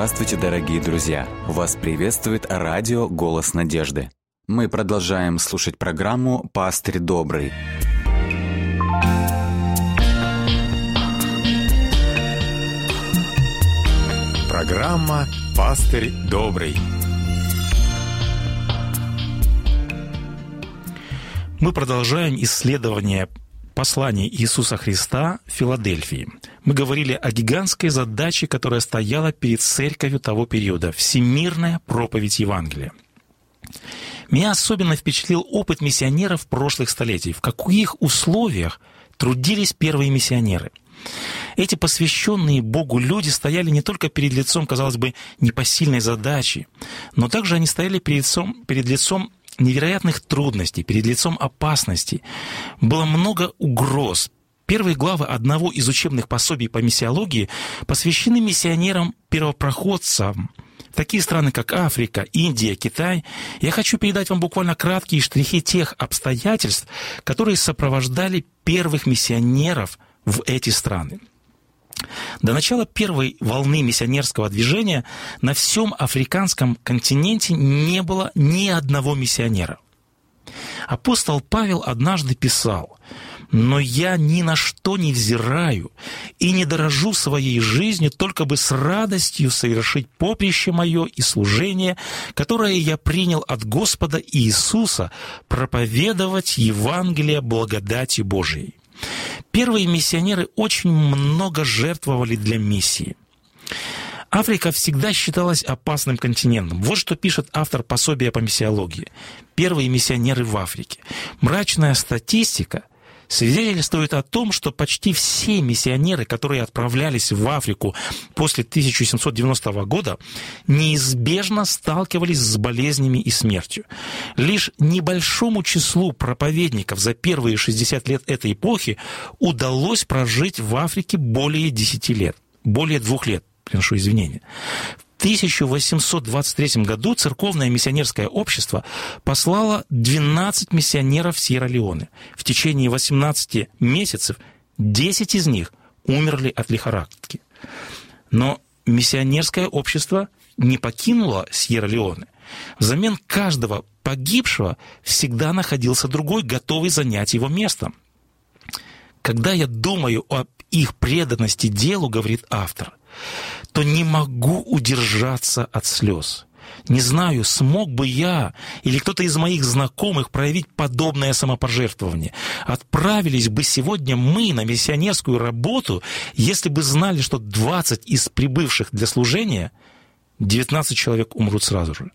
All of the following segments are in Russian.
Здравствуйте, дорогие друзья! Вас приветствует радио «Голос надежды». Мы продолжаем слушать программу «Пастырь добрый». Программа «Пастырь добрый». Мы продолжаем исследование послания Иисуса Христа в Филадельфии. Мы говорили о гигантской задаче, которая стояла перед церковью того периода – всемирная проповедь Евангелия. Меня особенно впечатлил опыт миссионеров прошлых столетий. В каких условиях трудились первые миссионеры – эти посвященные Богу люди стояли не только перед лицом, казалось бы, непосильной задачи, но также они стояли перед лицом, перед лицом невероятных трудностей, перед лицом опасностей. Было много угроз. Первые главы одного из учебных пособий по миссиологии посвящены миссионерам-первопроходцам, такие страны, как Африка, Индия, Китай, я хочу передать вам буквально краткие штрихи тех обстоятельств, которые сопровождали первых миссионеров в эти страны. До начала первой волны миссионерского движения на всем африканском континенте не было ни одного миссионера. Апостол Павел однажды писал, «Но я ни на что не взираю и не дорожу своей жизнью, только бы с радостью совершить поприще мое и служение, которое я принял от Господа Иисуса, проповедовать Евангелие благодати Божией». Первые миссионеры очень много жертвовали для миссии. Африка всегда считалась опасным континентом. Вот что пишет автор пособия по миссиологии. Первые миссионеры в Африке. Мрачная статистика свидетельствует о том, что почти все миссионеры, которые отправлялись в Африку после 1790 года, неизбежно сталкивались с болезнями и смертью. Лишь небольшому числу проповедников за первые 60 лет этой эпохи удалось прожить в Африке более 10 лет, более двух лет, приношу извинения. 1823 году церковное миссионерское общество послало 12 миссионеров в Сьерра-Леоне. В течение 18 месяцев 10 из них умерли от лихорадки. Но миссионерское общество не покинуло Сьерра-Леоне. Взамен каждого погибшего всегда находился другой, готовый занять его место. Когда я думаю об их преданности делу, говорит автор, то не могу удержаться от слез. Не знаю, смог бы я или кто-то из моих знакомых проявить подобное самопожертвование. Отправились бы сегодня мы на миссионерскую работу, если бы знали, что 20 из прибывших для служения, 19 человек умрут сразу же.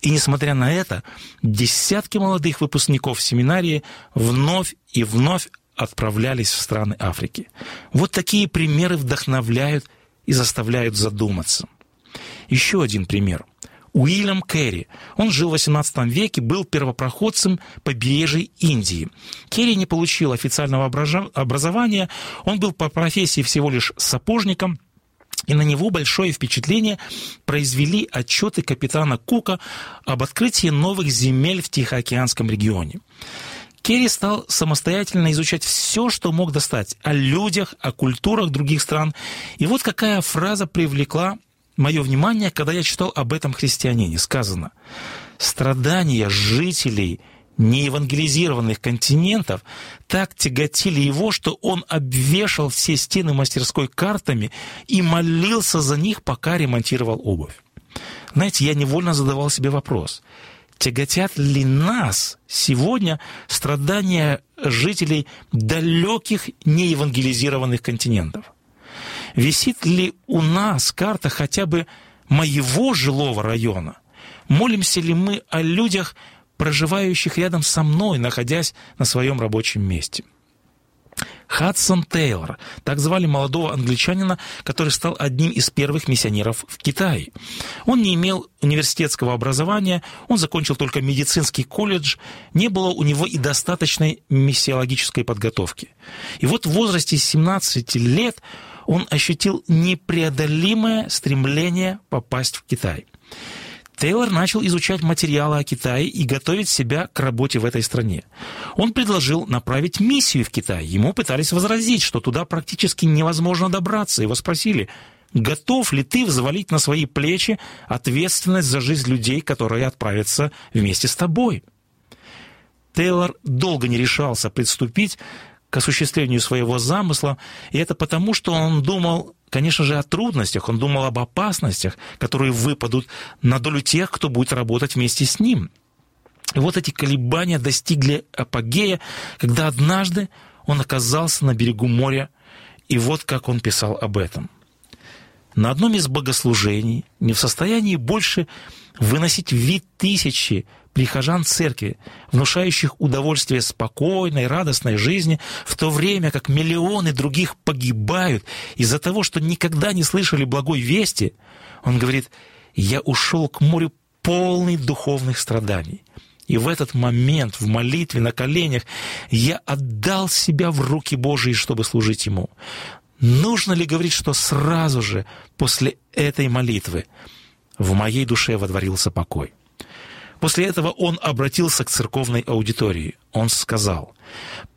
И несмотря на это, десятки молодых выпускников семинарии вновь и вновь отправлялись в страны Африки. Вот такие примеры вдохновляют и заставляют задуматься. Еще один пример. Уильям Керри. Он жил в XVIII веке, был первопроходцем побережья Индии. Керри не получил официального образования, он был по профессии всего лишь сапожником, и на него большое впечатление произвели отчеты капитана Кука об открытии новых земель в Тихоокеанском регионе. Керри стал самостоятельно изучать все, что мог достать о людях, о культурах других стран. И вот какая фраза привлекла мое внимание, когда я читал об этом христианине. Сказано, страдания жителей неевангелизированных континентов так тяготили его, что он обвешал все стены мастерской картами и молился за них, пока ремонтировал обувь. Знаете, я невольно задавал себе вопрос – тяготят ли нас сегодня страдания жителей далеких неевангелизированных континентов? Висит ли у нас карта хотя бы моего жилого района? Молимся ли мы о людях, проживающих рядом со мной, находясь на своем рабочем месте? – Хадсон Тейлор. Так звали молодого англичанина, который стал одним из первых миссионеров в Китае. Он не имел университетского образования, он закончил только медицинский колледж, не было у него и достаточной миссиологической подготовки. И вот в возрасте 17 лет он ощутил непреодолимое стремление попасть в Китай – Тейлор начал изучать материалы о Китае и готовить себя к работе в этой стране. Он предложил направить миссию в Китай. Ему пытались возразить, что туда практически невозможно добраться. Его спросили, Готов ли ты взвалить на свои плечи ответственность за жизнь людей, которые отправятся вместе с тобой? Тейлор долго не решался приступить к осуществлению своего замысла, и это потому, что он думал, конечно же, о трудностях, он думал об опасностях, которые выпадут на долю тех, кто будет работать вместе с ним. И вот эти колебания достигли апогея, когда однажды он оказался на берегу моря, и вот как он писал об этом. На одном из богослужений, не в состоянии больше выносить вид тысячи прихожан церкви, внушающих удовольствие спокойной, радостной жизни, в то время как миллионы других погибают из-за того, что никогда не слышали благой вести, он говорит, «Я ушел к морю полный духовных страданий». И в этот момент, в молитве, на коленях, я отдал себя в руки Божьи, чтобы служить Ему. Нужно ли говорить, что сразу же после этой молитвы в моей душе водворился покой? После этого он обратился к церковной аудитории. Он сказал,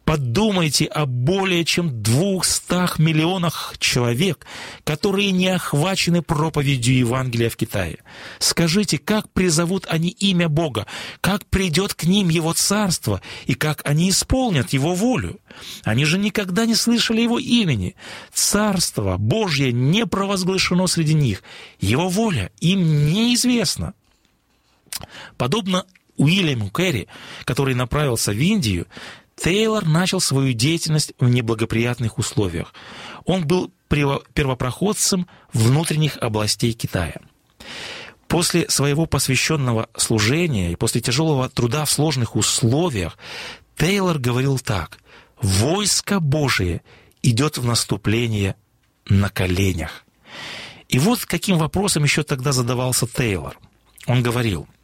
подумайте о более чем двухстах миллионах человек, которые не охвачены проповедью Евангелия в Китае. Скажите, как призовут они имя Бога, как придет к ним Его Царство и как они исполнят Его волю? Они же никогда не слышали Его имени. Царство Божье не провозглашено среди них. Его воля им неизвестна. Подобно Уильяму Керри, который направился в Индию, Тейлор начал свою деятельность в неблагоприятных условиях. Он был первопроходцем внутренних областей Китая. После своего посвященного служения и после тяжелого труда в сложных условиях Тейлор говорил так «Войско Божие идет в наступление на коленях». И вот каким вопросом еще тогда задавался Тейлор. Он говорил –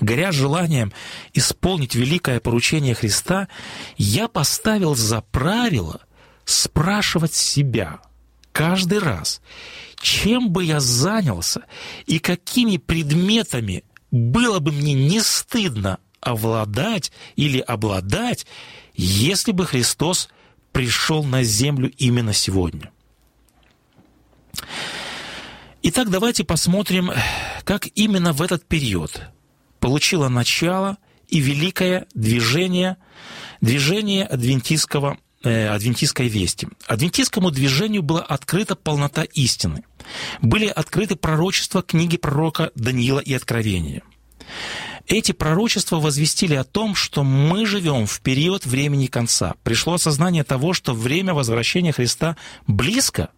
горя желанием исполнить великое поручение Христа, я поставил за правило спрашивать себя каждый раз, чем бы я занялся и какими предметами было бы мне не стыдно овладать или обладать, если бы Христос пришел на землю именно сегодня. Итак, давайте посмотрим, как именно в этот период получило начало и великое движение, движение адвентистского, э, адвентистской вести. Адвентистскому движению была открыта полнота истины. Были открыты пророчества книги пророка Даниила и Откровения. Эти пророчества возвестили о том, что мы живем в период времени конца. Пришло осознание того, что время возвращения Христа близко.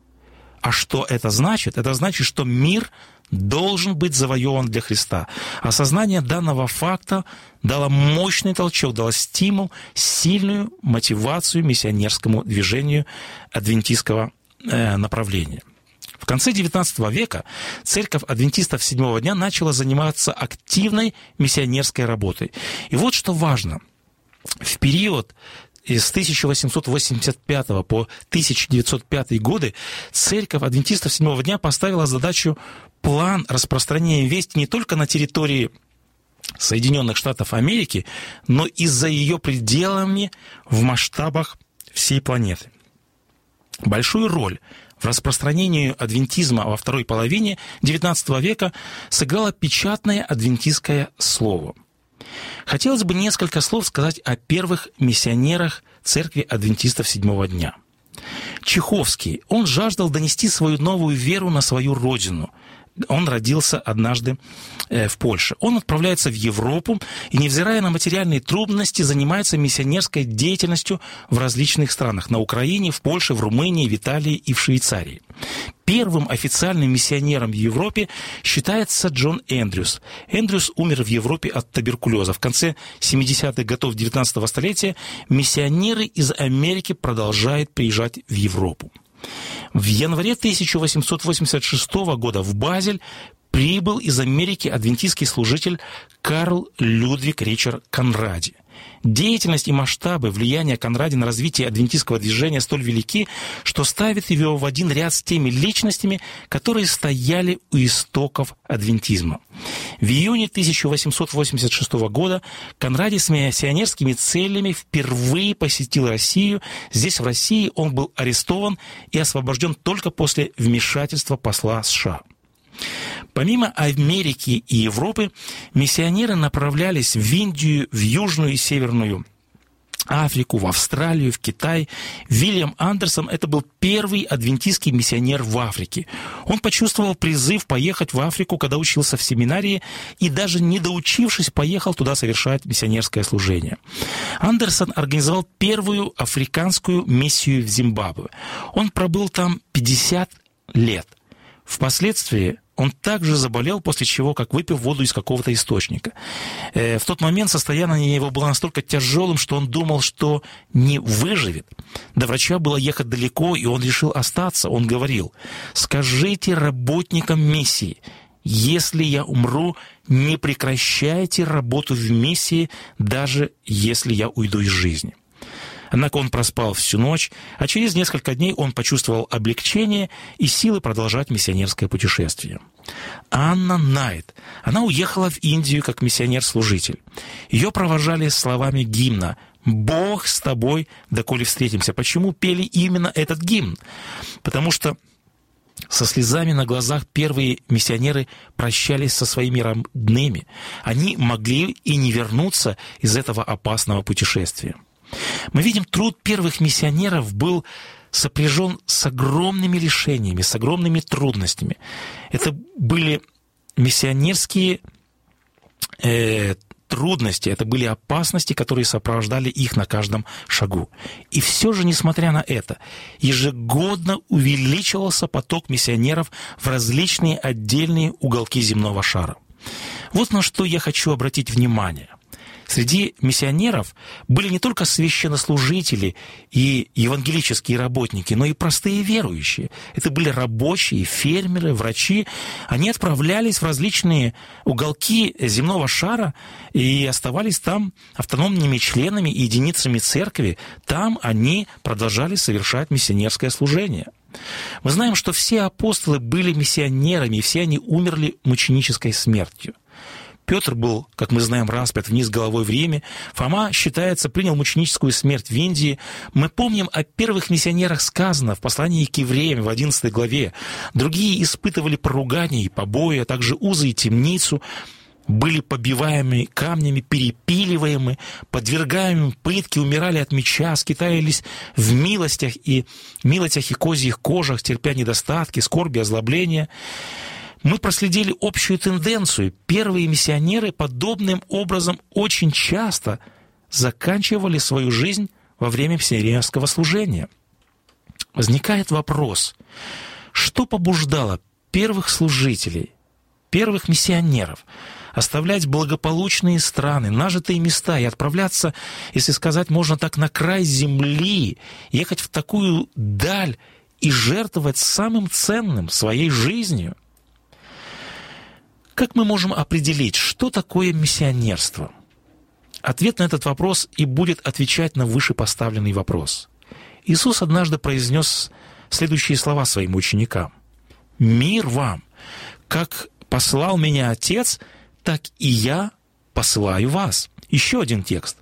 А что это значит? Это значит, что мир должен быть завоеван для Христа. Осознание данного факта дало мощный толчок, дало стимул, сильную мотивацию миссионерскому движению адвентистского э, направления. В конце XIX века церковь адвентистов седьмого дня начала заниматься активной миссионерской работой. И вот что важно. В период с 1885 по 1905 годы церковь адвентистов седьмого дня поставила задачу план распространения вести не только на территории Соединенных Штатов Америки, но и за ее пределами в масштабах всей планеты. Большую роль в распространении адвентизма во второй половине XIX века сыграло печатное адвентистское слово. Хотелось бы несколько слов сказать о первых миссионерах церкви адвентистов седьмого дня. Чеховский, он жаждал донести свою новую веру на свою родину – он родился однажды э, в Польше. Он отправляется в Европу и, невзирая на материальные трудности, занимается миссионерской деятельностью в различных странах. На Украине, в Польше, в Румынии, в Италии и в Швейцарии. Первым официальным миссионером в Европе считается Джон Эндрюс. Эндрюс умер в Европе от туберкулеза. В конце 70-х годов 19 столетия миссионеры из Америки продолжают приезжать в Европу. В январе 1886 года в Базель прибыл из Америки адвентистский служитель Карл Людвиг Ричард Конради. Деятельность и масштабы влияния Конраде на развитие адвентистского движения столь велики, что ставит его в один ряд с теми личностями, которые стояли у истоков адвентизма. В июне 1886 года Конраде с миссионерскими целями впервые посетил Россию. Здесь, в России, он был арестован и освобожден только после вмешательства посла США. Помимо Америки и Европы, миссионеры направлялись в Индию, в Южную и Северную Африку, в Австралию, в Китай. Вильям Андерсон – это был первый адвентистский миссионер в Африке. Он почувствовал призыв поехать в Африку, когда учился в семинарии, и даже не доучившись, поехал туда совершать миссионерское служение. Андерсон организовал первую африканскую миссию в Зимбабве. Он пробыл там 50 лет. Впоследствии он также заболел, после чего, как выпил воду из какого-то источника. Э, в тот момент состояние его было настолько тяжелым, что он думал, что не выживет. До врача было ехать далеко, и он решил остаться. Он говорил, скажите работникам миссии, если я умру, не прекращайте работу в миссии, даже если я уйду из жизни. Однако он проспал всю ночь, а через несколько дней он почувствовал облегчение и силы продолжать миссионерское путешествие. Анна Найт. Она уехала в Индию как миссионер-служитель. Ее провожали словами гимна «Бог с тобой, доколе встретимся». Почему пели именно этот гимн? Потому что со слезами на глазах первые миссионеры прощались со своими родными. Они могли и не вернуться из этого опасного путешествия. Мы видим, труд первых миссионеров был сопряжен с огромными лишениями, с огромными трудностями. Это были миссионерские э, трудности, это были опасности, которые сопровождали их на каждом шагу. И все же, несмотря на это, ежегодно увеличивался поток миссионеров в различные отдельные уголки земного шара. Вот на что я хочу обратить внимание – Среди миссионеров были не только священнослужители и евангелические работники, но и простые верующие. Это были рабочие, фермеры, врачи. Они отправлялись в различные уголки земного шара и оставались там автономными членами и единицами церкви. Там они продолжали совершать миссионерское служение. Мы знаем, что все апостолы были миссионерами, и все они умерли мученической смертью. Петр был, как мы знаем, распят вниз головой в Риме. Фома, считается, принял мученическую смерть в Индии. Мы помним о первых миссионерах сказано в послании к евреям в 11 главе. Другие испытывали поругания и побои, а также узы и темницу были побиваемы камнями, перепиливаемы, подвергаемы пытке, умирали от меча, скитались в милостях и милостях и козьих кожах, терпя недостатки, скорби, озлобления мы проследили общую тенденцию. Первые миссионеры подобным образом очень часто заканчивали свою жизнь во время миссионерского служения. Возникает вопрос, что побуждало первых служителей, первых миссионеров оставлять благополучные страны, нажитые места и отправляться, если сказать можно так, на край земли, ехать в такую даль и жертвовать самым ценным своей жизнью – как мы можем определить, что такое миссионерство? Ответ на этот вопрос и будет отвечать на вышепоставленный вопрос. Иисус однажды произнес следующие слова своим ученикам. «Мир вам! Как послал меня Отец, так и я посылаю вас». Еще один текст.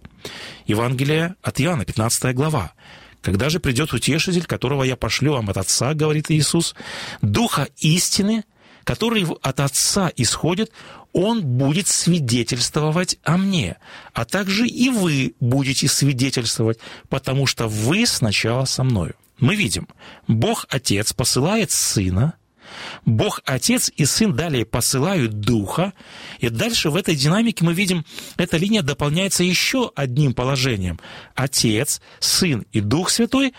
Евангелие от Иоанна, 15 глава. «Когда же придет утешитель, которого я пошлю вам от Отца, — говорит Иисус, — Духа истины, который от Отца исходит, Он будет свидетельствовать о мне, а также и вы будете свидетельствовать, потому что вы сначала со мною. Мы видим, Бог Отец посылает Сына, Бог Отец и Сын далее посылают Духа, и дальше в этой динамике мы видим, эта линия дополняется еще одним положением. Отец, Сын и Дух Святой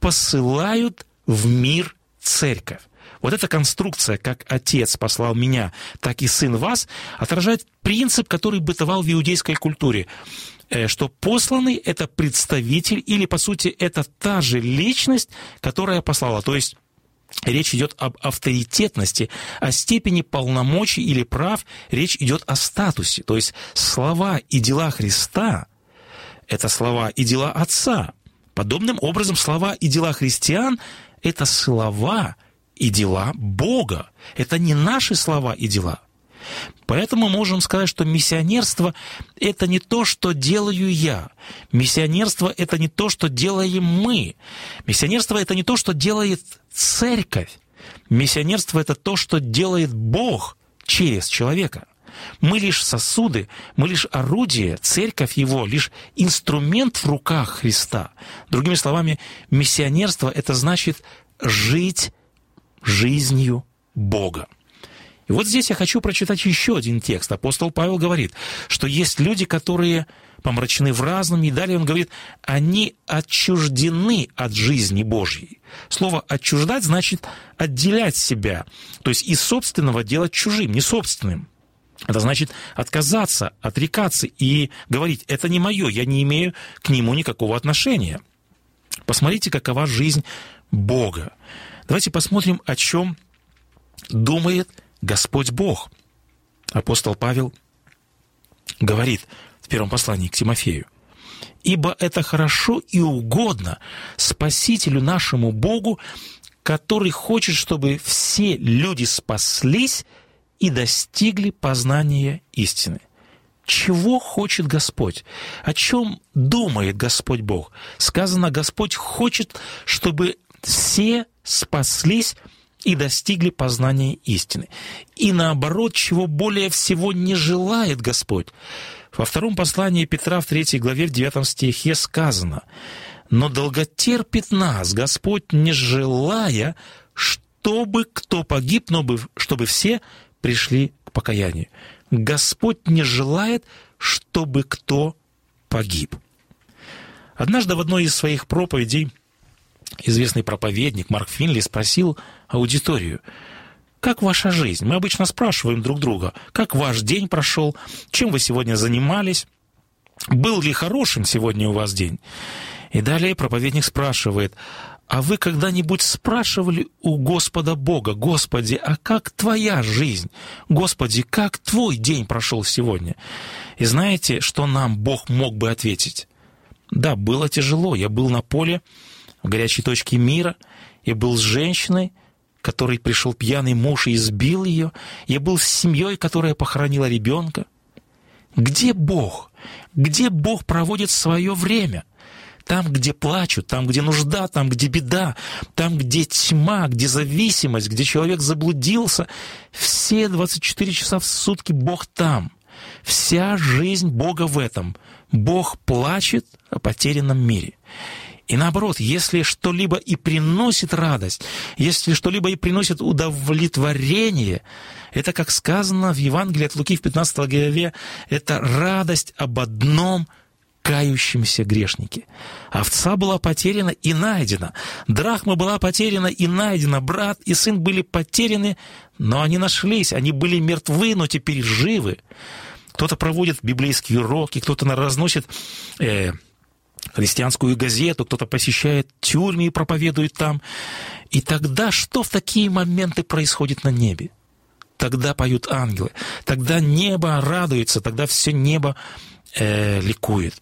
посылают в мир церковь. Вот эта конструкция, как отец послал меня, так и сын вас, отражает принцип, который бытовал в иудейской культуре э, что посланный — это представитель или, по сути, это та же личность, которая послала. То есть Речь идет об авторитетности, о степени полномочий или прав, речь идет о статусе. То есть слова и дела Христа — это слова и дела Отца. Подобным образом слова и дела христиан — это слова и дела Бога. Это не наши слова и дела. Поэтому можем сказать, что миссионерство – это не то, что делаю я. Миссионерство – это не то, что делаем мы. Миссионерство – это не то, что делает церковь. Миссионерство – это то, что делает Бог через человека. Мы лишь сосуды, мы лишь орудие, церковь его, лишь инструмент в руках Христа. Другими словами, миссионерство – это значит жить жизнью Бога. И вот здесь я хочу прочитать еще один текст. Апостол Павел говорит, что есть люди, которые помрачены в разном, и далее он говорит, они отчуждены от жизни Божьей. Слово «отчуждать» значит отделять себя, то есть из собственного делать чужим, не собственным. Это значит отказаться, отрекаться и говорить, это не мое, я не имею к нему никакого отношения. Посмотрите, какова жизнь Бога. Давайте посмотрим, о чем думает Господь Бог. Апостол Павел говорит в первом послании к Тимофею, «Ибо это хорошо и угодно Спасителю нашему Богу, который хочет, чтобы все люди спаслись и достигли познания истины». Чего хочет Господь? О чем думает Господь Бог? Сказано, Господь хочет, чтобы все спаслись и достигли познания истины. И наоборот, чего более всего не желает Господь. Во втором послании Петра в третьей главе в девятом стихе сказано, «Но долготерпит нас Господь, не желая, чтобы кто погиб, но чтобы все пришли к покаянию». Господь не желает, чтобы кто погиб. Однажды в одной из своих проповедей – известный проповедник Марк Финли спросил аудиторию, как ваша жизнь? Мы обычно спрашиваем друг друга, как ваш день прошел, чем вы сегодня занимались, был ли хорошим сегодня у вас день? И далее проповедник спрашивает, а вы когда-нибудь спрашивали у Господа Бога, Господи, а как твоя жизнь? Господи, как твой день прошел сегодня? И знаете, что нам Бог мог бы ответить? Да, было тяжело, я был на поле, в горячей точке мира. Я был с женщиной, которой пришел пьяный муж и избил ее. Я был с семьей, которая похоронила ребенка. Где Бог? Где Бог проводит свое время? Там, где плачут, там, где нужда, там, где беда, там, где тьма, где зависимость, где человек заблудился. Все 24 часа в сутки Бог там. Вся жизнь Бога в этом. Бог плачет о потерянном мире. И наоборот, если что-либо и приносит радость, если что-либо и приносит удовлетворение, это, как сказано в Евангелии от Луки в 15 главе, это радость об одном кающемся грешнике. Овца была потеряна и найдена. Драхма была потеряна и найдена. Брат и сын были потеряны, но они нашлись. Они были мертвы, но теперь живы. Кто-то проводит библейские уроки, кто-то разносит э, христианскую газету, кто-то посещает тюрьмы и проповедует там. И тогда что в такие моменты происходит на небе? Тогда поют ангелы, тогда небо радуется, тогда все небо э, ликует.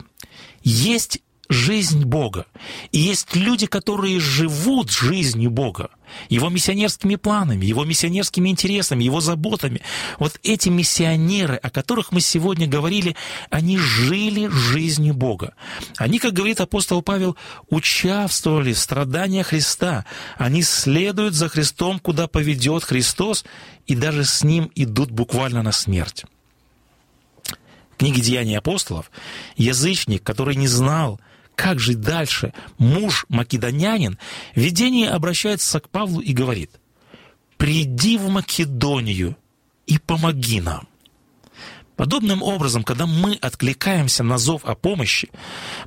Есть жизнь Бога. И есть люди, которые живут жизнью Бога, его миссионерскими планами, его миссионерскими интересами, его заботами. Вот эти миссионеры, о которых мы сегодня говорили, они жили жизнью Бога. Они, как говорит апостол Павел, участвовали в страданиях Христа. Они следуют за Христом, куда поведет Христос, и даже с Ним идут буквально на смерть. В книге «Деяния апостолов» язычник, который не знал, как жить дальше? Муж македонянин в видении обращается к Павлу и говорит, «Приди в Македонию и помоги нам». Подобным образом, когда мы откликаемся на зов о помощи,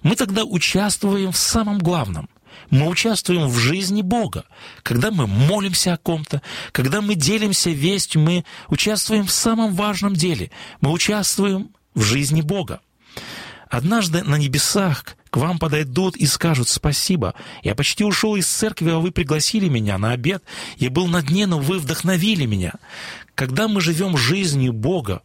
мы тогда участвуем в самом главном. Мы участвуем в жизни Бога. Когда мы молимся о ком-то, когда мы делимся вестью, мы участвуем в самом важном деле. Мы участвуем в жизни Бога. Однажды на небесах к вам подойдут и скажут «Спасибо, я почти ушел из церкви, а вы пригласили меня на обед. Я был на дне, но вы вдохновили меня». Когда мы живем жизнью Бога,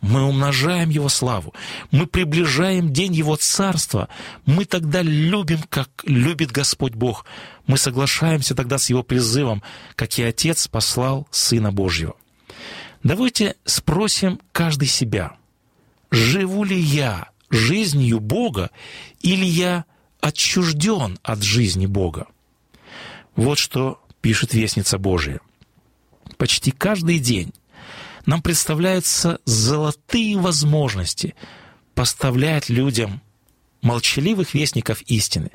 мы умножаем Его славу, мы приближаем день Его Царства, мы тогда любим, как любит Господь Бог, мы соглашаемся тогда с Его призывом, как и Отец послал Сына Божьего. Давайте спросим каждый себя, живу ли я жизнью Бога или я отчужден от жизни Бога? Вот что пишет Вестница Божия. Почти каждый день нам представляются золотые возможности поставлять людям молчаливых вестников истины.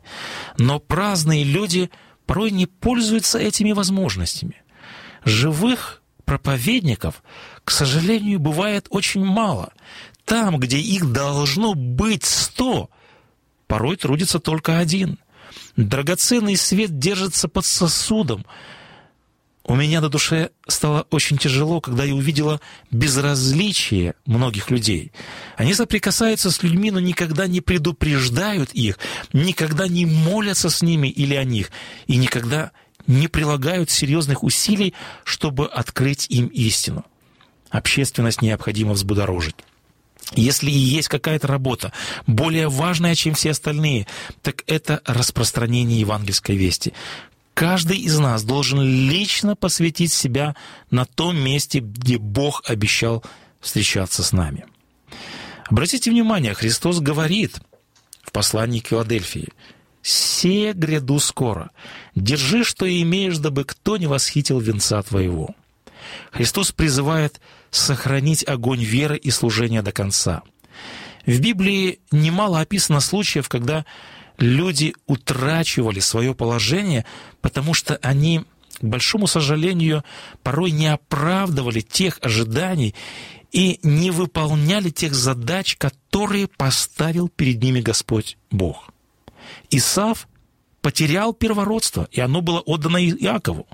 Но праздные люди порой не пользуются этими возможностями. Живых проповедников, к сожалению, бывает очень мало. Там, где их должно быть сто, порой трудится только один. Драгоценный свет держится под сосудом, у меня на душе стало очень тяжело, когда я увидела безразличие многих людей. Они соприкасаются с людьми, но никогда не предупреждают их, никогда не молятся с ними или о них, и никогда не прилагают серьезных усилий, чтобы открыть им истину. Общественность необходимо взбудоражить. Если и есть какая-то работа более важная, чем все остальные, так это распространение евангельской вести. Каждый из нас должен лично посвятить себя на том месте, где Бог обещал встречаться с нами. Обратите внимание, Христос говорит в послании к Филадельфии, «Се гряду скоро, держи, что имеешь, дабы кто не восхитил венца твоего». Христос призывает сохранить огонь веры и служения до конца. В Библии немало описано случаев, когда люди утрачивали свое положение, потому что они, к большому сожалению, порой не оправдывали тех ожиданий и не выполняли тех задач, которые поставил перед ними Господь Бог. Исав потерял первородство, и оно было отдано Иакову.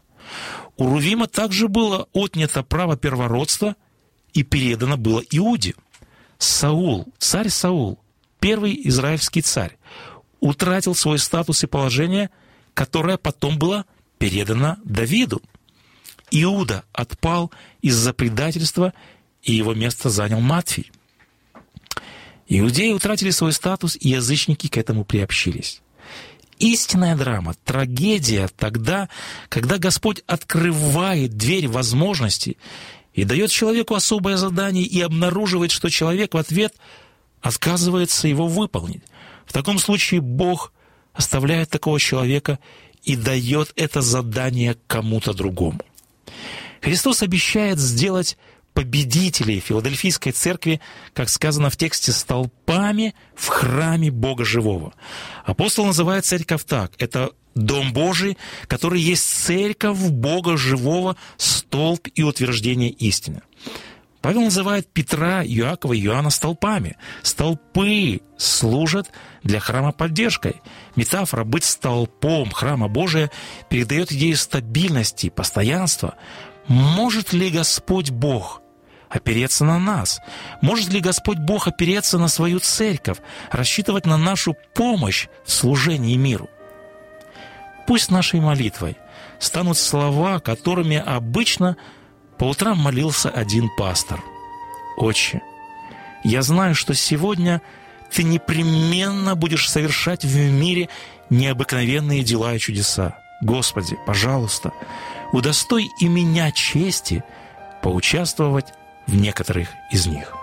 У Рувима также было отнято право первородства и передано было Иуде. Саул, царь Саул, первый израильский царь, утратил свой статус и положение, которое потом было передано Давиду. Иуда отпал из-за предательства, и его место занял Матфий. Иудеи утратили свой статус, и язычники к этому приобщились. Истинная драма, трагедия тогда, когда Господь открывает дверь возможностей и дает человеку особое задание и обнаруживает, что человек в ответ отказывается его выполнить. В таком случае Бог оставляет такого человека и дает это задание кому-то другому. Христос обещает сделать победителей Филадельфийской церкви, как сказано в тексте, столпами в храме Бога Живого. Апостол называет церковь так. Это Дом Божий, который есть церковь Бога Живого, столб и утверждение истины. Павел называет Петра, Иакова и Иоанна столпами. Столпы служат для храма поддержкой. Метафора «быть столпом храма Божия» передает идею стабильности, постоянства. Может ли Господь Бог опереться на нас? Может ли Господь Бог опереться на свою церковь, рассчитывать на нашу помощь в служении миру? Пусть нашей молитвой станут слова, которыми обычно – по утрам молился один пастор. «Отче, я знаю, что сегодня ты непременно будешь совершать в мире необыкновенные дела и чудеса. Господи, пожалуйста, удостой и меня чести поучаствовать в некоторых из них».